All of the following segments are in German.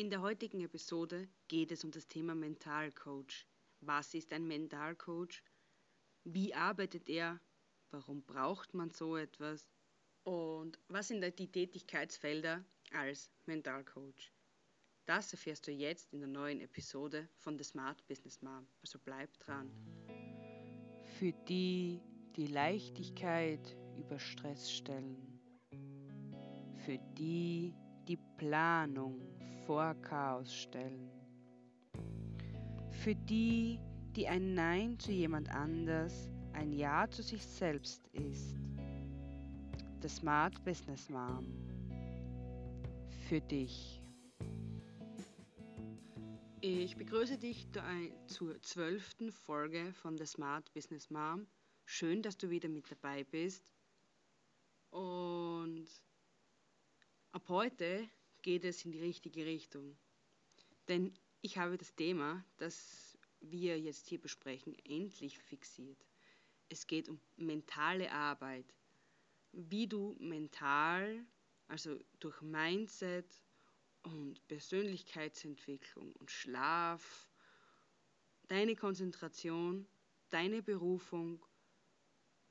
In der heutigen Episode geht es um das Thema Mentalcoach. Was ist ein Mentalcoach? Wie arbeitet er? Warum braucht man so etwas? Und was sind die Tätigkeitsfelder als Mentalcoach? Das erfährst du jetzt in der neuen Episode von The Smart Business Mom. Also bleib dran. Für die, die Leichtigkeit über Stress stellen. Für die, die Planung vor Chaos stellen. Für die, die ein Nein zu jemand anders ein Ja zu sich selbst ist. The Smart Business Mom. Für dich. Ich begrüße dich zur zwölften Folge von The Smart Business Mom. Schön, dass du wieder mit dabei bist. Und ab heute geht es in die richtige Richtung. Denn ich habe das Thema, das wir jetzt hier besprechen, endlich fixiert. Es geht um mentale Arbeit. Wie du mental, also durch Mindset und Persönlichkeitsentwicklung und Schlaf, deine Konzentration, deine Berufung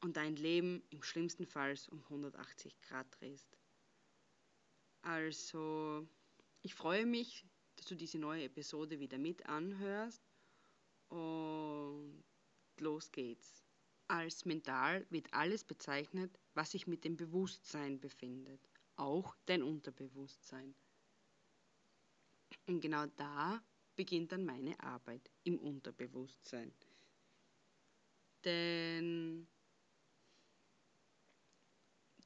und dein Leben im schlimmsten Fall um 180 Grad drehst. Also, ich freue mich, dass du diese neue Episode wieder mit anhörst und los geht's. Als mental wird alles bezeichnet, was sich mit dem Bewusstsein befindet, auch dein Unterbewusstsein. Und genau da beginnt dann meine Arbeit im Unterbewusstsein. Denn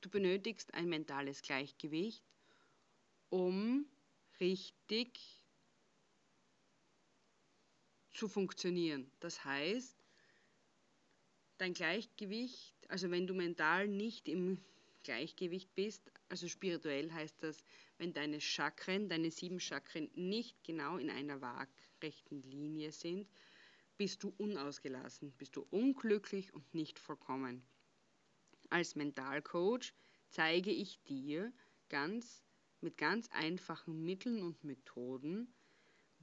du benötigst ein mentales Gleichgewicht, um richtig zu funktionieren. Das heißt, dein Gleichgewicht, also wenn du mental nicht im Gleichgewicht bist, also spirituell heißt das, wenn deine Chakren, deine sieben Chakren nicht genau in einer waagrechten Linie sind, bist du unausgelassen, bist du unglücklich und nicht vollkommen. Als Mentalcoach zeige ich dir ganz mit ganz einfachen Mitteln und Methoden,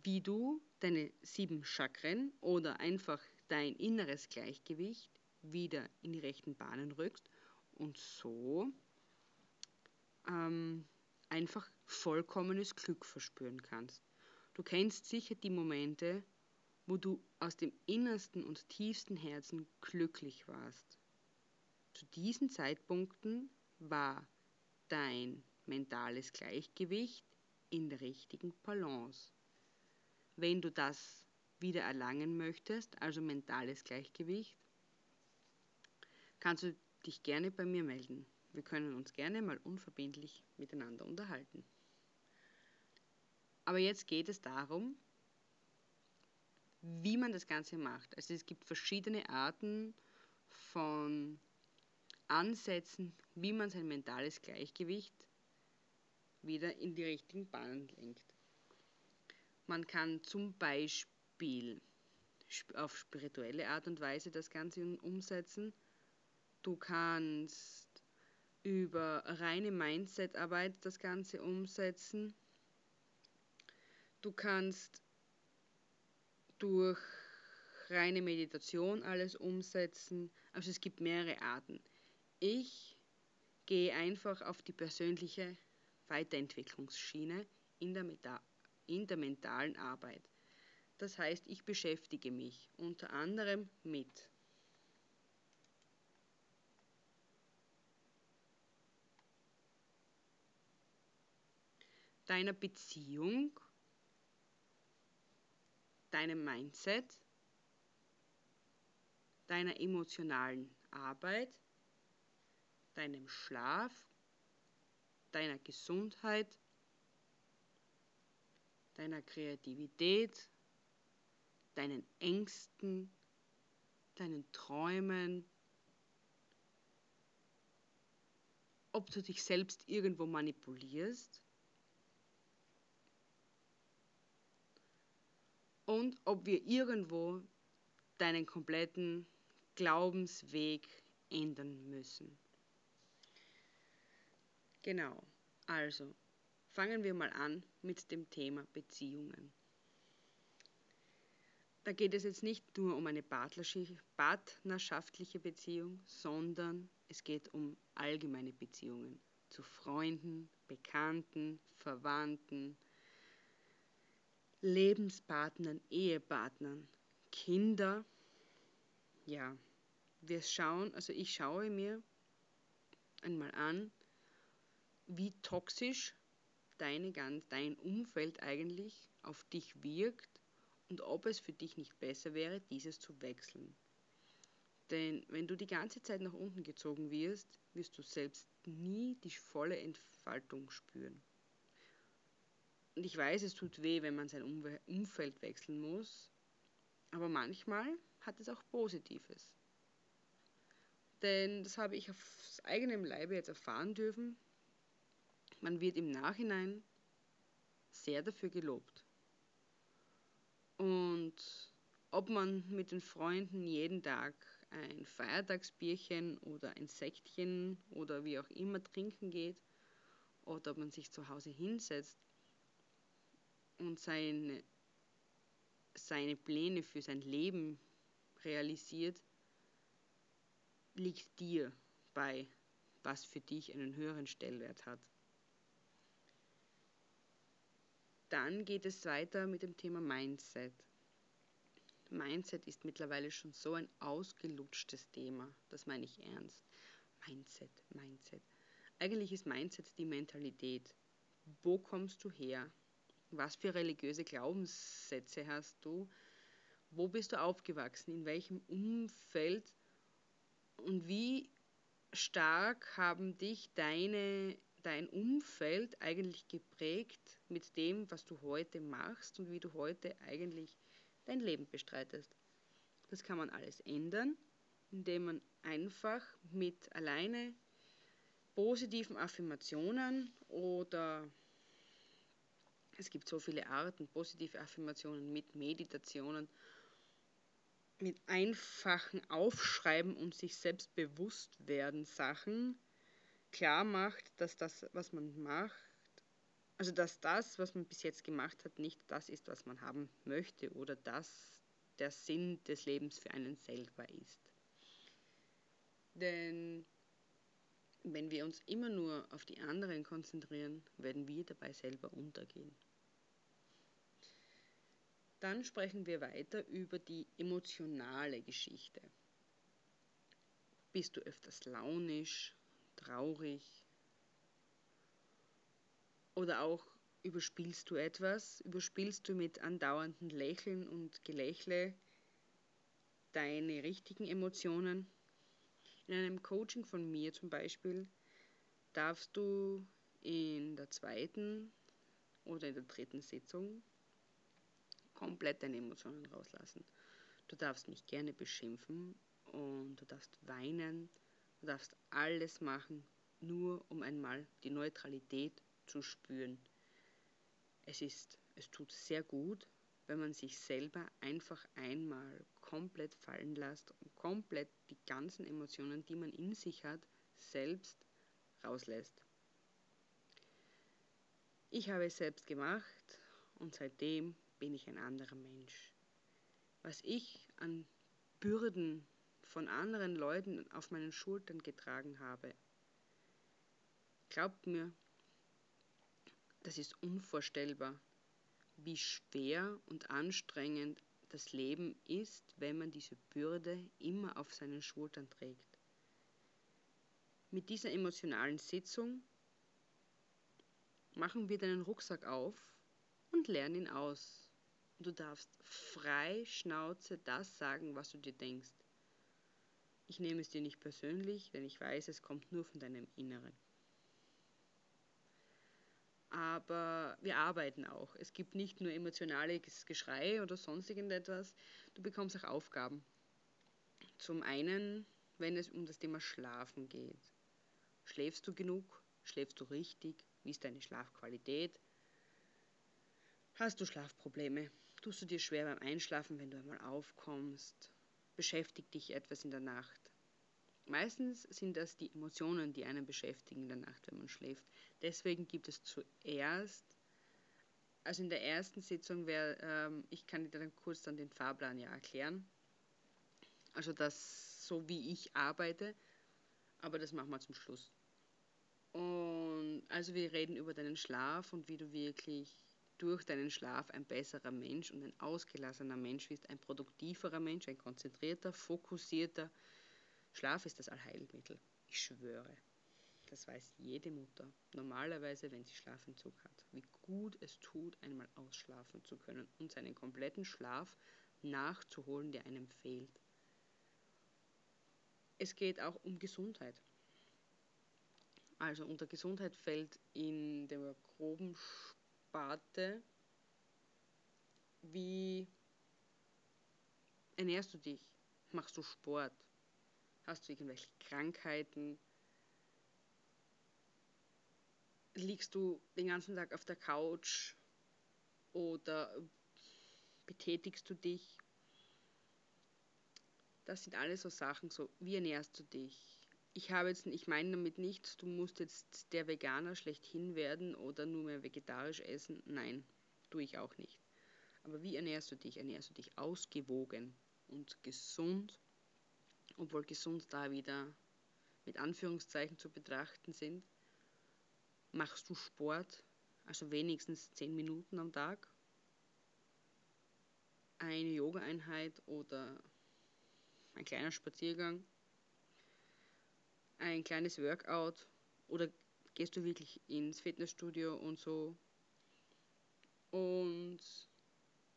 wie du deine sieben Chakren oder einfach dein inneres Gleichgewicht wieder in die rechten Bahnen rückst und so ähm, einfach vollkommenes Glück verspüren kannst. Du kennst sicher die Momente, wo du aus dem innersten und tiefsten Herzen glücklich warst. Zu diesen Zeitpunkten war dein mentales Gleichgewicht in der richtigen Balance. Wenn du das wieder erlangen möchtest, also mentales Gleichgewicht, kannst du dich gerne bei mir melden. Wir können uns gerne mal unverbindlich miteinander unterhalten. Aber jetzt geht es darum, wie man das Ganze macht. Also es gibt verschiedene Arten von Ansätzen, wie man sein mentales Gleichgewicht wieder in die richtigen Bahnen lenkt. Man kann zum Beispiel auf spirituelle Art und Weise das Ganze umsetzen. Du kannst über reine Mindset-Arbeit das Ganze umsetzen. Du kannst durch reine Meditation alles umsetzen. Also es gibt mehrere Arten. Ich gehe einfach auf die persönliche Weiterentwicklungsschiene in der, in der mentalen Arbeit. Das heißt, ich beschäftige mich unter anderem mit deiner Beziehung, deinem Mindset, deiner emotionalen Arbeit, deinem Schlaf, deiner Gesundheit, deiner Kreativität, deinen Ängsten, deinen Träumen, ob du dich selbst irgendwo manipulierst und ob wir irgendwo deinen kompletten Glaubensweg ändern müssen. Genau, also Fangen wir mal an mit dem Thema Beziehungen. Da geht es jetzt nicht nur um eine partnerschaftliche Beziehung, sondern es geht um allgemeine Beziehungen zu Freunden, Bekannten, Verwandten, Lebenspartnern, Ehepartnern, Kinder. Ja, wir schauen, also ich schaue mir einmal an, wie toxisch deine, dein Umfeld eigentlich auf dich wirkt und ob es für dich nicht besser wäre, dieses zu wechseln. Denn wenn du die ganze Zeit nach unten gezogen wirst, wirst du selbst nie die volle Entfaltung spüren. Und ich weiß, es tut weh, wenn man sein Umfeld wechseln muss, aber manchmal hat es auch Positives. Denn das habe ich auf eigenem Leibe jetzt erfahren dürfen. Man wird im Nachhinein sehr dafür gelobt. Und ob man mit den Freunden jeden Tag ein Feiertagsbierchen oder ein Sektchen oder wie auch immer trinken geht oder ob man sich zu Hause hinsetzt und seine, seine Pläne für sein Leben realisiert, liegt dir bei, was für dich einen höheren Stellwert hat. Dann geht es weiter mit dem Thema Mindset. Mindset ist mittlerweile schon so ein ausgelutschtes Thema, das meine ich ernst. Mindset, Mindset. Eigentlich ist Mindset die Mentalität. Wo kommst du her? Was für religiöse Glaubenssätze hast du? Wo bist du aufgewachsen? In welchem Umfeld? Und wie stark haben dich deine, dein Umfeld eigentlich geprägt mit dem, was du heute machst und wie du heute eigentlich dein Leben bestreitest. Das kann man alles ändern, indem man einfach mit alleine positiven Affirmationen oder es gibt so viele Arten, positive Affirmationen mit Meditationen, mit einfachen Aufschreiben und sich selbst bewusst werden Sachen klar macht, dass das, was man macht, also dass das, was man bis jetzt gemacht hat, nicht das ist, was man haben möchte oder das der Sinn des Lebens für einen selber ist. Denn wenn wir uns immer nur auf die anderen konzentrieren, werden wir dabei selber untergehen. Dann sprechen wir weiter über die emotionale Geschichte. Bist du öfters launisch, traurig, oder auch überspielst du etwas, überspielst du mit andauerndem Lächeln und Gelächle deine richtigen Emotionen. In einem Coaching von mir zum Beispiel darfst du in der zweiten oder in der dritten Sitzung komplett deine Emotionen rauslassen. Du darfst mich gerne beschimpfen und du darfst weinen, du darfst alles machen, nur um einmal die Neutralität zu spüren. Es ist, es tut sehr gut, wenn man sich selber einfach einmal komplett fallen lässt und komplett die ganzen Emotionen, die man in sich hat, selbst rauslässt. Ich habe es selbst gemacht und seitdem bin ich ein anderer Mensch. Was ich an Bürden von anderen Leuten auf meinen Schultern getragen habe, glaubt mir, das ist unvorstellbar, wie schwer und anstrengend das Leben ist, wenn man diese Bürde immer auf seinen Schultern trägt. Mit dieser emotionalen Sitzung machen wir deinen Rucksack auf und lernen ihn aus. Du darfst frei Schnauze das sagen, was du dir denkst. Ich nehme es dir nicht persönlich, denn ich weiß, es kommt nur von deinem Inneren aber wir arbeiten auch. Es gibt nicht nur emotionales Geschrei oder sonst irgendetwas, du bekommst auch Aufgaben. Zum einen, wenn es um das Thema Schlafen geht. Schläfst du genug? Schläfst du richtig? Wie ist deine Schlafqualität? Hast du Schlafprobleme? Tust du dir schwer beim Einschlafen, wenn du einmal aufkommst? Beschäftigt dich etwas in der Nacht? Meistens sind das die Emotionen, die einen beschäftigen in der Nacht, wenn man schläft. Deswegen gibt es zuerst, also in der ersten Sitzung wäre, ähm, ich kann dir dann kurz dann den Fahrplan ja erklären. Also das so wie ich arbeite, aber das machen wir zum Schluss. Und also wir reden über deinen Schlaf und wie du wirklich durch deinen Schlaf ein besserer Mensch und ein ausgelassener Mensch wirst, ein produktiverer Mensch, ein konzentrierter, fokussierter. Schlaf ist das Allheilmittel. Ich schwöre. Das weiß jede Mutter. Normalerweise, wenn sie Schlafentzug hat, wie gut es tut, einmal ausschlafen zu können und seinen kompletten Schlaf nachzuholen, der einem fehlt. Es geht auch um Gesundheit. Also unter Gesundheit fällt in der groben Sparte, wie ernährst du dich? Machst du Sport? Hast du irgendwelche Krankheiten? Liegst du den ganzen Tag auf der Couch oder betätigst du dich? Das sind alles so Sachen, so wie ernährst du dich? Ich habe jetzt, ich meine damit nicht, du musst jetzt der Veganer schlechthin werden oder nur mehr vegetarisch essen. Nein, tue ich auch nicht. Aber wie ernährst du dich? Ernährst du dich ausgewogen und gesund, obwohl gesund da wieder mit Anführungszeichen zu betrachten sind? Machst du Sport, also wenigstens 10 Minuten am Tag? Eine Yoga-Einheit oder ein kleiner Spaziergang? Ein kleines Workout oder gehst du wirklich ins Fitnessstudio und so? Und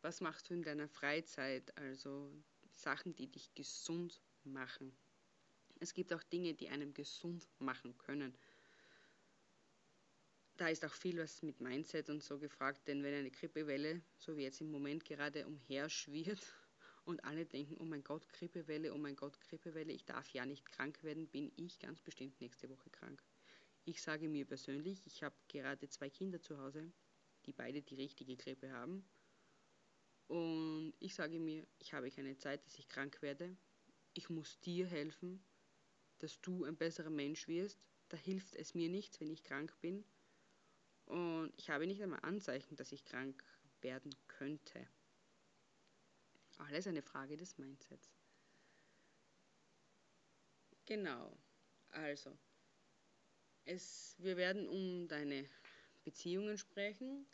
was machst du in deiner Freizeit? Also Sachen, die dich gesund machen. Es gibt auch Dinge, die einem gesund machen können. Da ist auch viel was mit Mindset und so gefragt, denn wenn eine Grippewelle, so wie jetzt im Moment gerade umherschwirrt, und alle denken, oh mein Gott, Grippewelle, oh mein Gott, Grippewelle, ich darf ja nicht krank werden, bin ich ganz bestimmt nächste Woche krank. Ich sage mir persönlich, ich habe gerade zwei Kinder zu Hause, die beide die richtige Grippe haben. Und ich sage mir, ich habe keine Zeit, dass ich krank werde. Ich muss dir helfen, dass du ein besserer Mensch wirst. Da hilft es mir nichts, wenn ich krank bin. Und ich habe nicht einmal Anzeichen, dass ich krank werden könnte. Alles eine Frage des Mindsets. Genau. Also, es, wir werden um deine Beziehungen sprechen.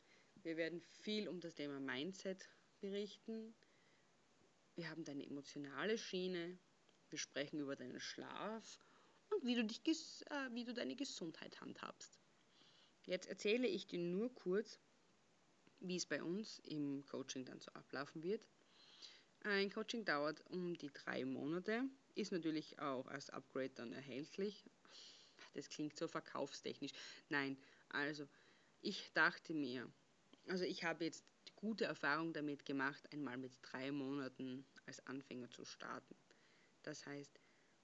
Wir werden viel um das Thema Mindset berichten. Wir haben deine emotionale Schiene. Wir sprechen über deinen Schlaf und wie du, dich, äh, wie du deine Gesundheit handhabst. Jetzt erzähle ich dir nur kurz, wie es bei uns im Coaching dann so ablaufen wird. Ein Coaching dauert um die drei Monate, ist natürlich auch als Upgrade dann erhältlich. Das klingt so verkaufstechnisch. Nein, also ich dachte mir, also ich habe jetzt gute Erfahrung damit gemacht, einmal mit drei Monaten als Anfänger zu starten. Das heißt,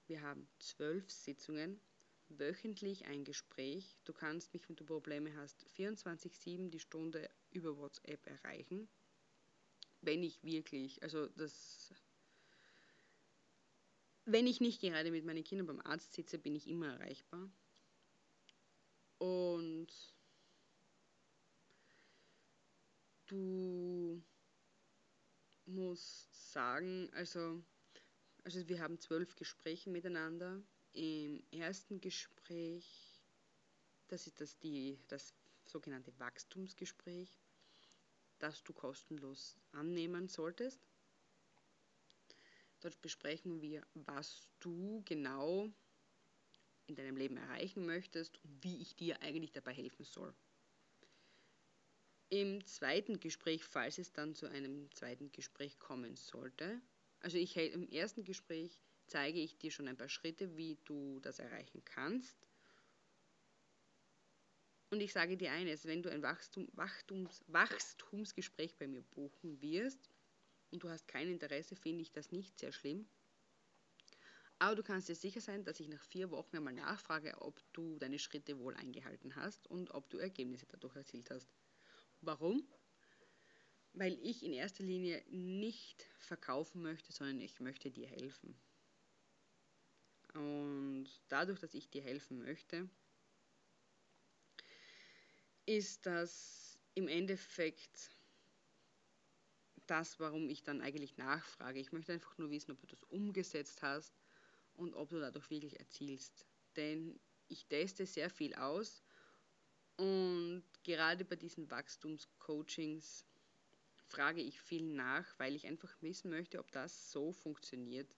wir haben zwölf Sitzungen, wöchentlich ein Gespräch. Du kannst mich, wenn du Probleme hast, 24-7 die Stunde über WhatsApp erreichen wenn ich wirklich, also das, wenn ich nicht gerade mit meinen Kindern beim Arzt sitze, bin ich immer erreichbar. Und du musst sagen, also, also wir haben zwölf Gespräche miteinander. Im ersten Gespräch, das ist das, die, das sogenannte Wachstumsgespräch, das du kostenlos annehmen solltest. Dort besprechen wir, was du genau in deinem Leben erreichen möchtest und wie ich dir eigentlich dabei helfen soll. Im zweiten Gespräch, falls es dann zu einem zweiten Gespräch kommen sollte, also ich im ersten Gespräch zeige ich dir schon ein paar Schritte, wie du das erreichen kannst und ich sage dir eines, wenn du ein Wachstum, Wachstums, Wachstumsgespräch bei mir buchen wirst und du hast kein Interesse, finde ich das nicht sehr schlimm. Aber du kannst dir sicher sein, dass ich nach vier Wochen einmal nachfrage, ob du deine Schritte wohl eingehalten hast und ob du Ergebnisse dadurch erzielt hast. Warum? Weil ich in erster Linie nicht verkaufen möchte, sondern ich möchte dir helfen. Und dadurch, dass ich dir helfen möchte, ist das im Endeffekt das, warum ich dann eigentlich nachfrage. Ich möchte einfach nur wissen, ob du das umgesetzt hast und ob du dadurch wirklich erzielst. Denn ich teste sehr viel aus und gerade bei diesen Wachstumscoachings frage ich viel nach, weil ich einfach wissen möchte, ob das so funktioniert,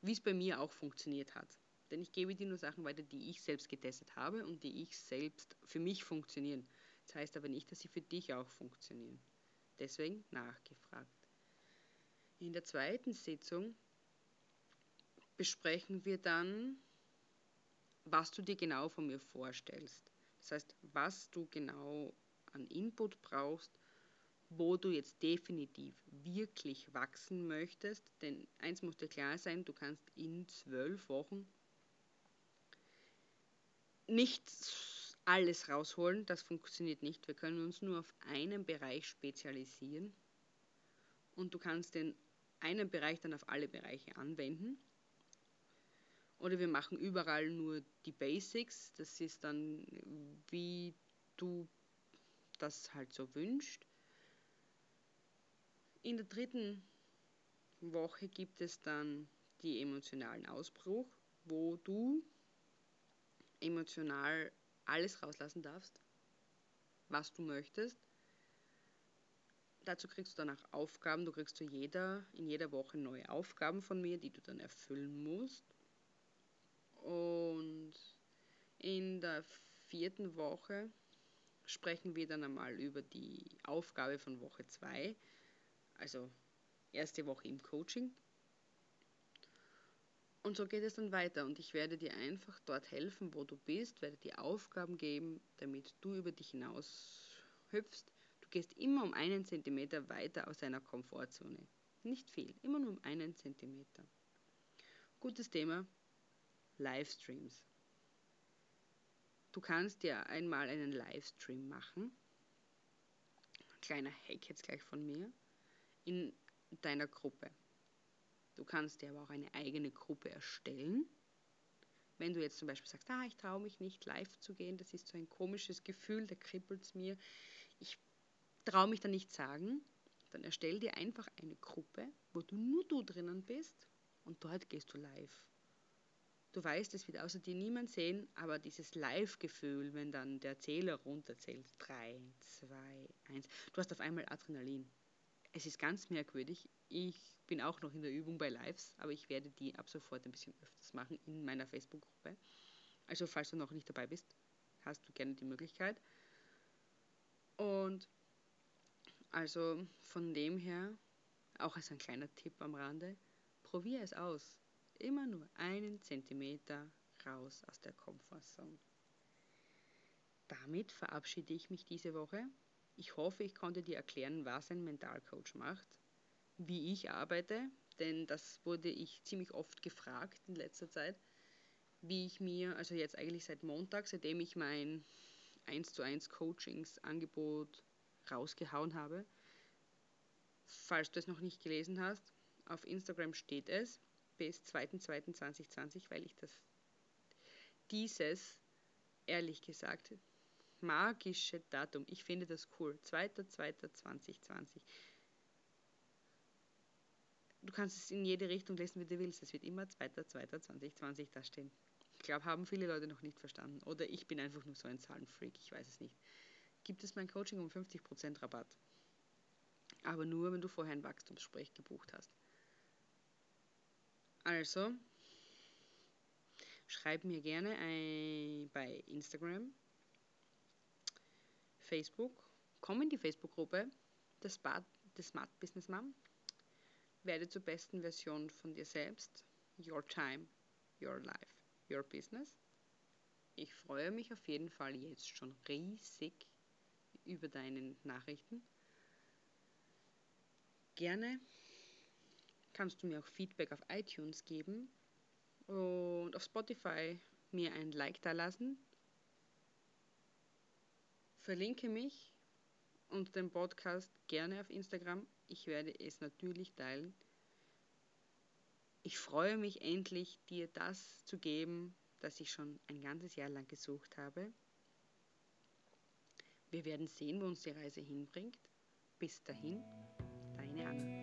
wie es bei mir auch funktioniert hat. Denn ich gebe dir nur Sachen weiter, die ich selbst getestet habe und die ich selbst für mich funktionieren. Das heißt aber nicht, dass sie für dich auch funktionieren. Deswegen nachgefragt. In der zweiten Sitzung besprechen wir dann, was du dir genau von mir vorstellst. Das heißt, was du genau an Input brauchst, wo du jetzt definitiv wirklich wachsen möchtest. Denn eins muss dir klar sein, du kannst in zwölf Wochen nicht alles rausholen. Das funktioniert nicht. Wir können uns nur auf einen Bereich spezialisieren. Und du kannst den einen Bereich dann auf alle Bereiche anwenden. Oder wir machen überall nur die Basics. Das ist dann, wie du das halt so wünschst. In der dritten Woche gibt es dann die emotionalen Ausbruch, wo du emotional alles rauslassen darfst, was du möchtest. Dazu kriegst du danach Aufgaben. Du kriegst zu jeder, in jeder Woche neue Aufgaben von mir, die du dann erfüllen musst. Und in der vierten Woche sprechen wir dann einmal über die Aufgabe von Woche 2, also erste Woche im Coaching. Und so geht es dann weiter und ich werde dir einfach dort helfen, wo du bist, werde dir Aufgaben geben, damit du über dich hinaus hüpfst. Du gehst immer um einen Zentimeter weiter aus deiner Komfortzone. Nicht viel, immer nur um einen Zentimeter. Gutes Thema, Livestreams. Du kannst dir einmal einen Livestream machen. Kleiner Hack jetzt gleich von mir. In deiner Gruppe. Du kannst dir aber auch eine eigene Gruppe erstellen. Wenn du jetzt zum Beispiel sagst, ah, ich traue mich nicht live zu gehen, das ist so ein komisches Gefühl, da kribbelt es mir, ich traue mich da nicht sagen, dann erstell dir einfach eine Gruppe, wo du nur du drinnen bist und dort gehst du live. Du weißt, es wird außer dir niemand sehen, aber dieses Live-Gefühl, wenn dann der Zähler runterzählt, 3, 2, 1, du hast auf einmal Adrenalin. Es ist ganz merkwürdig. Ich bin auch noch in der Übung bei Lives, aber ich werde die ab sofort ein bisschen öfters machen in meiner Facebook-Gruppe. Also falls du noch nicht dabei bist, hast du gerne die Möglichkeit. Und also von dem her, auch als ein kleiner Tipp am Rande, probiere es aus immer nur einen Zentimeter raus aus der Komfortzone. Damit verabschiede ich mich diese Woche. Ich hoffe, ich konnte dir erklären, was ein Mentalcoach macht, wie ich arbeite, denn das wurde ich ziemlich oft gefragt in letzter Zeit, wie ich mir, also jetzt eigentlich seit Montag, seitdem ich mein 1 zu 1 Coachingsangebot rausgehauen habe. Falls du es noch nicht gelesen hast, auf Instagram steht es bis 2.2.2020, weil ich das dieses, ehrlich gesagt, magische Datum, ich finde das cool, 2.2.2020. Du kannst es in jede Richtung lesen, wie du willst. Es wird immer 2.2.2020 da stehen. Ich glaube, haben viele Leute noch nicht verstanden. Oder ich bin einfach nur so ein Zahlenfreak, ich weiß es nicht. Gibt es mein Coaching um 50% Rabatt. Aber nur, wenn du vorher ein Wachstumssprech gebucht hast. Also, schreib mir gerne bei Instagram, Facebook, komm in die Facebook-Gruppe des, des Smart Business Mom, werde zur besten Version von dir selbst, Your Time, Your Life, Your Business. Ich freue mich auf jeden Fall jetzt schon riesig über deine Nachrichten. Gerne kannst du mir auch Feedback auf iTunes geben und auf Spotify mir ein Like da lassen. Verlinke mich und den Podcast gerne auf Instagram. Ich werde es natürlich teilen. Ich freue mich endlich, dir das zu geben, das ich schon ein ganzes Jahr lang gesucht habe. Wir werden sehen, wo uns die Reise hinbringt. Bis dahin, deine Anna.